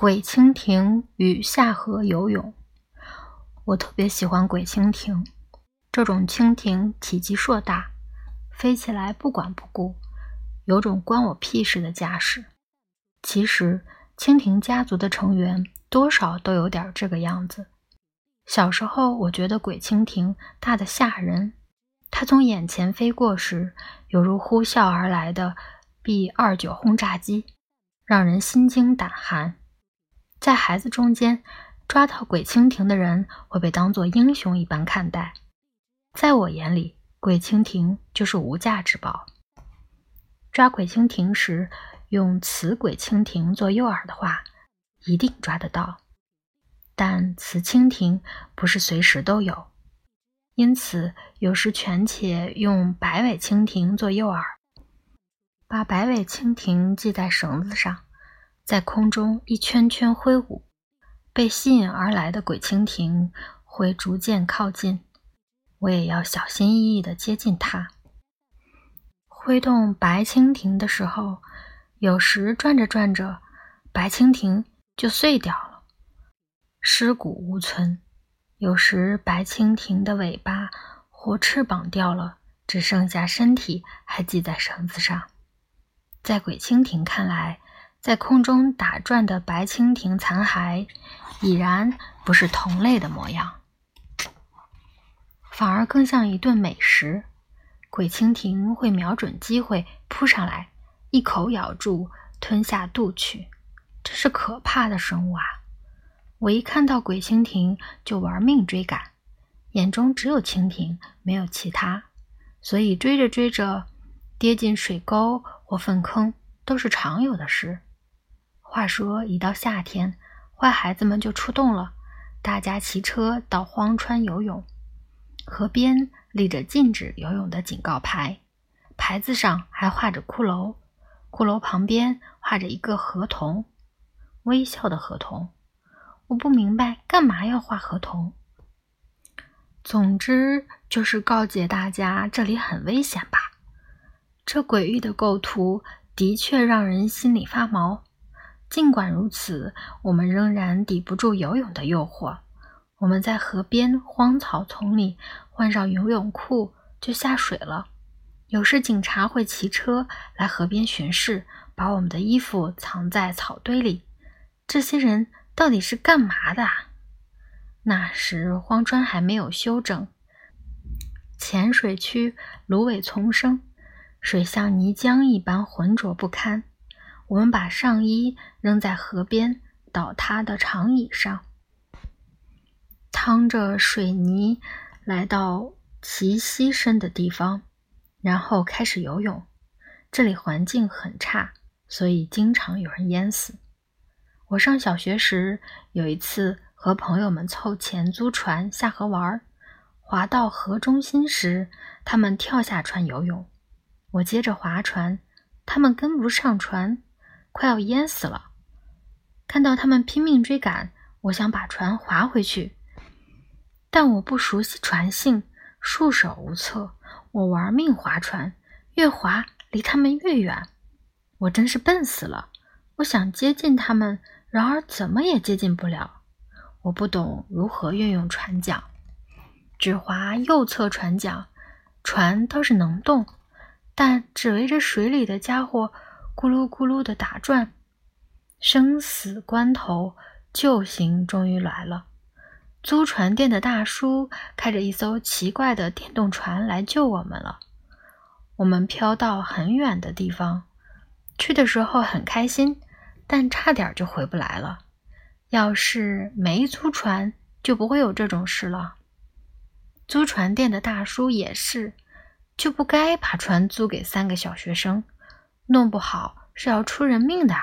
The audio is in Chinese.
鬼蜻蜓与下河游泳，我特别喜欢鬼蜻蜓。这种蜻蜓体积硕大，飞起来不管不顾，有种关我屁事的架势。其实，蜻蜓家族的成员多少都有点这个样子。小时候，我觉得鬼蜻蜓大得吓人，它从眼前飞过时，犹如呼啸而来的 B 二九轰炸机，让人心惊胆寒。在孩子中间，抓到鬼蜻蜓的人会被当作英雄一般看待。在我眼里，鬼蜻蜓就是无价之宝。抓鬼蜻蜓时，用雌鬼蜻蜓做诱饵的话，一定抓得到。但雌蜻蜓不是随时都有，因此有时权且用白尾蜻蜓做诱饵，把白尾蜻蜓系在绳子上。在空中一圈圈挥舞，被吸引而来的鬼蜻蜓会逐渐靠近，我也要小心翼翼地接近它。挥动白蜻蜓的时候，有时转着转着，白蜻蜓就碎掉了，尸骨无存；有时白蜻蜓的尾巴或翅膀掉了，只剩下身体还系在绳子上。在鬼蜻蜓看来，在空中打转的白蜻蜓残骸，已然不是同类的模样，反而更像一顿美食。鬼蜻蜓会瞄准机会扑上来，一口咬住，吞下肚去。这是可怕的生物啊！我一看到鬼蜻蜓就玩命追赶，眼中只有蜻蜓，没有其他，所以追着追着，跌进水沟或粪坑都是常有的事。话说，一到夏天，坏孩子们就出动了。大家骑车到荒川游泳，河边立着禁止游泳的警告牌，牌子上还画着骷髅，骷髅旁边画着一个河童，微笑的河童。我不明白，干嘛要画河童？总之就是告诫大家，这里很危险吧。这诡异的构图的确让人心里发毛。尽管如此，我们仍然抵不住游泳的诱惑。我们在河边荒草丛里换上游泳裤就下水了。有时警察会骑车来河边巡视，把我们的衣服藏在草堆里。这些人到底是干嘛的？那时荒川还没有修整，浅水区芦苇丛生，水像泥浆一般浑浊不堪。我们把上衣扔在河边倒塌的长椅上，趟着水泥来到齐膝深的地方，然后开始游泳。这里环境很差，所以经常有人淹死。我上小学时有一次和朋友们凑钱租船下河玩，划到河中心时，他们跳下船游泳，我接着划船，他们跟不上船。快要淹死了！看到他们拼命追赶，我想把船划回去，但我不熟悉船性，束手无策。我玩命划船，越划离他们越远。我真是笨死了！我想接近他们，然而怎么也接近不了。我不懂如何运用船桨，只划右侧船桨，船倒是能动，但只围着水里的家伙。咕噜咕噜的打转，生死关头，救星终于来了。租船店的大叔开着一艘奇怪的电动船来救我们了。我们飘到很远的地方，去的时候很开心，但差点就回不来了。要是没租船，就不会有这种事了。租船店的大叔也是，就不该把船租给三个小学生。弄不好是要出人命的啊！